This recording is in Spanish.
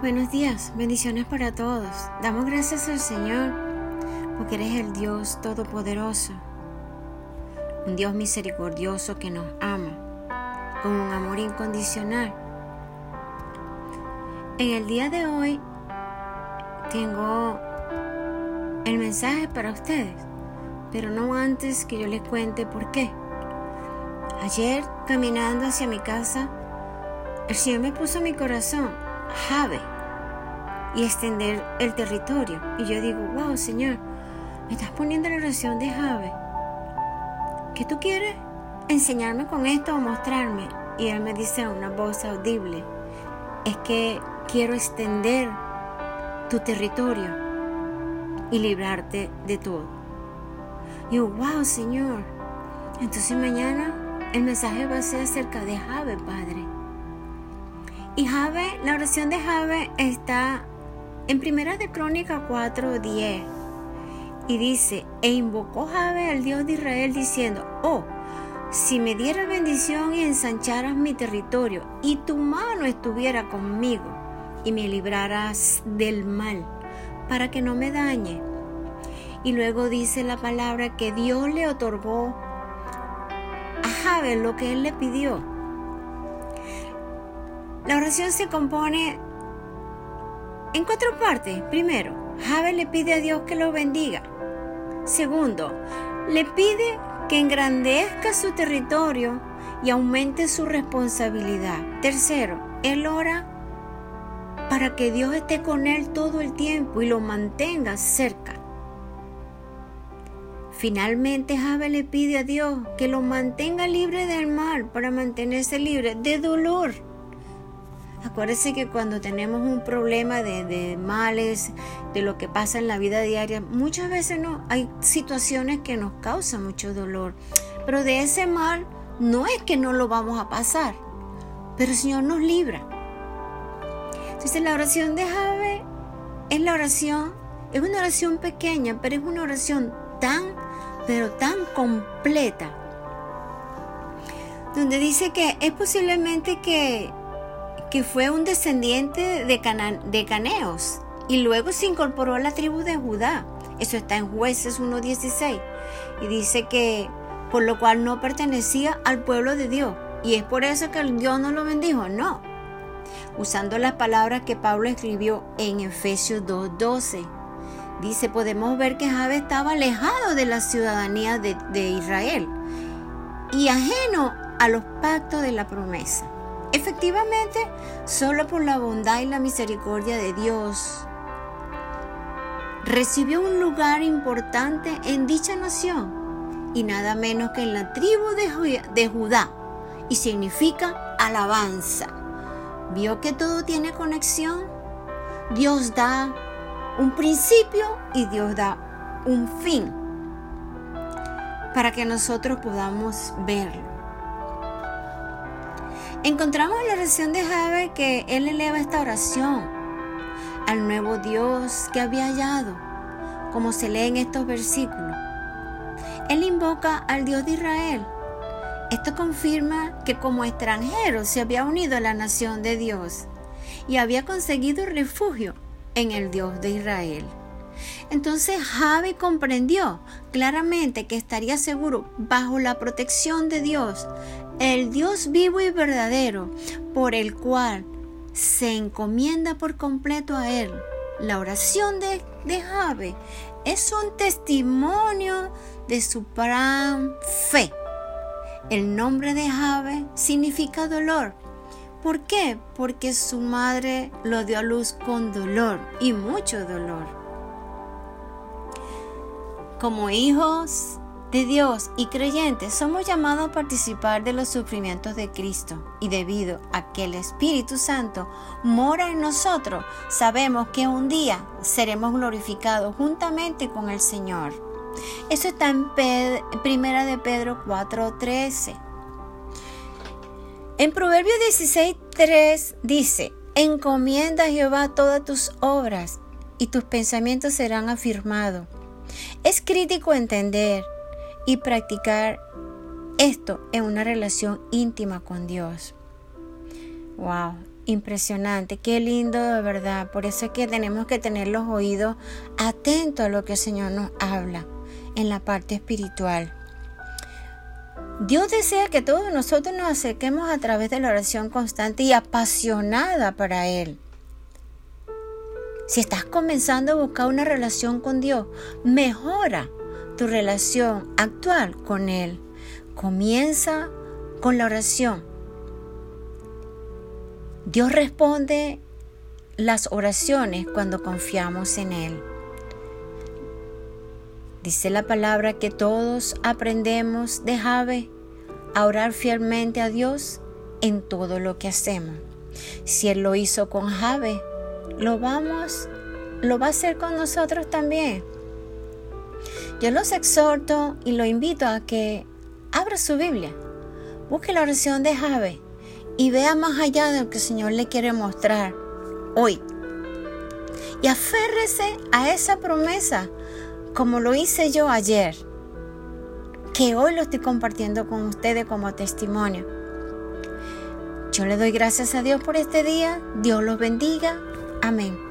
Buenos días, bendiciones para todos. Damos gracias al Señor porque eres el Dios Todopoderoso, un Dios misericordioso que nos ama con un amor incondicional. En el día de hoy tengo el mensaje para ustedes, pero no antes que yo les cuente por qué. Ayer, caminando hacia mi casa, el Señor me puso mi corazón Jave y extender el territorio. Y yo digo, wow, Señor, me estás poniendo la oración de Jave. ¿Qué tú quieres enseñarme con esto o mostrarme? Y él me dice a una voz audible, es que quiero extender tu territorio y librarte de todo. Y yo, wow, Señor. Entonces mañana el mensaje va a ser acerca de Jave, Padre. Y Jave, la oración de Jave está en Primera de Crónica 4:10. Y dice, e invocó Jave al Dios de Israel diciendo, oh, si me dieras bendición y ensancharas mi territorio, y tu mano estuviera conmigo, y me libraras del mal, para que no me dañe. Y luego dice la palabra que Dios le otorgó a Jave lo que él le pidió. La oración se compone en cuatro partes. Primero, Jave le pide a Dios que lo bendiga. Segundo, le pide que engrandezca su territorio y aumente su responsabilidad. Tercero, él ora para que Dios esté con él todo el tiempo y lo mantenga cerca. Finalmente Jave le pide a Dios que lo mantenga libre del mal para mantenerse libre de dolor Acuérdese que cuando tenemos un problema de, males, de lo que pasa en la vida diaria, muchas veces no, hay situaciones que nos causan mucho dolor. Pero de ese mal no es que no lo vamos a pasar, pero el Señor nos libra. Entonces la oración de Jave es la oración, es una oración pequeña, pero es una oración tan, pero tan completa. Donde dice que es posiblemente que que fue un descendiente de, de Caneos y luego se incorporó a la tribu de Judá. Eso está en jueces 1.16 y dice que por lo cual no pertenecía al pueblo de Dios. Y es por eso que Dios no lo bendijo, no. Usando las palabras que Pablo escribió en Efesios 2.12. Dice, podemos ver que Jabe estaba alejado de la ciudadanía de Israel y ajeno a los pactos de la promesa. Efectivamente, solo por la bondad y la misericordia de Dios recibió un lugar importante en dicha nación y nada menos que en la tribu de, Judá y significa alabanza. ¿Vio que todo tiene conexión? Dios da un principio y Dios da un fin para que nosotros podamos verlo. Encontramos en la oración de Jabe que él eleva esta oración al nuevo Dios que había hallado, como se lee en estos versículos. Él invoca al Dios de Israel. Esto confirma que como extranjero se había unido a la nación de Dios y había conseguido refugio en el Dios de Israel. Entonces Javi comprendió claramente que estaría seguro bajo la protección de Dios el Dios vivo y verdadero, por el cual se encomienda por completo a Él. La oración de, Jave es un testimonio de su gran fe. El nombre de Jave significa dolor. ¿Por qué? Porque su madre lo dio a luz con dolor y mucho dolor. Como hijos de Dios y creyentes somos llamados a participar de los sufrimientos de Cristo y debido a que el Espíritu Santo mora en nosotros, sabemos que un día seremos glorificados juntamente con el Señor. Eso está en Primera de Pedro 4:13. En Proverbios 16:3 dice, encomienda a Jehová todas tus obras y tus pensamientos serán afirmados. Es crítico entender y practicar esto en una relación íntima con Dios. Wow. impresionante, qué lindo de verdad. Por eso es que tenemos que tener los oídos atentos a lo que el Señor nos habla en la parte espiritual. Dios desea que todos nosotros nos acerquemos a través de la oración constante y apasionada para Él. Si estás comenzando a buscar una relación con Dios, mejora tu relación actual con Él. Comienza con la oración. Dios responde las oraciones cuando confiamos en Él. Dice la palabra que todos aprendemos de Jave a orar fielmente a Dios en todo lo que hacemos. Si Él lo hizo con Jave, lo vamos, lo va a hacer con nosotros también. Yo los exhorto y lo invito a que abra su Biblia, busque la oración de Jave y vea más allá de lo que el Señor le quiere mostrar hoy. Y aférrese a esa promesa como lo hice yo ayer, que hoy lo estoy compartiendo con ustedes como testimonio. Yo le doy gracias a Dios por este día. Dios los bendiga. Amém.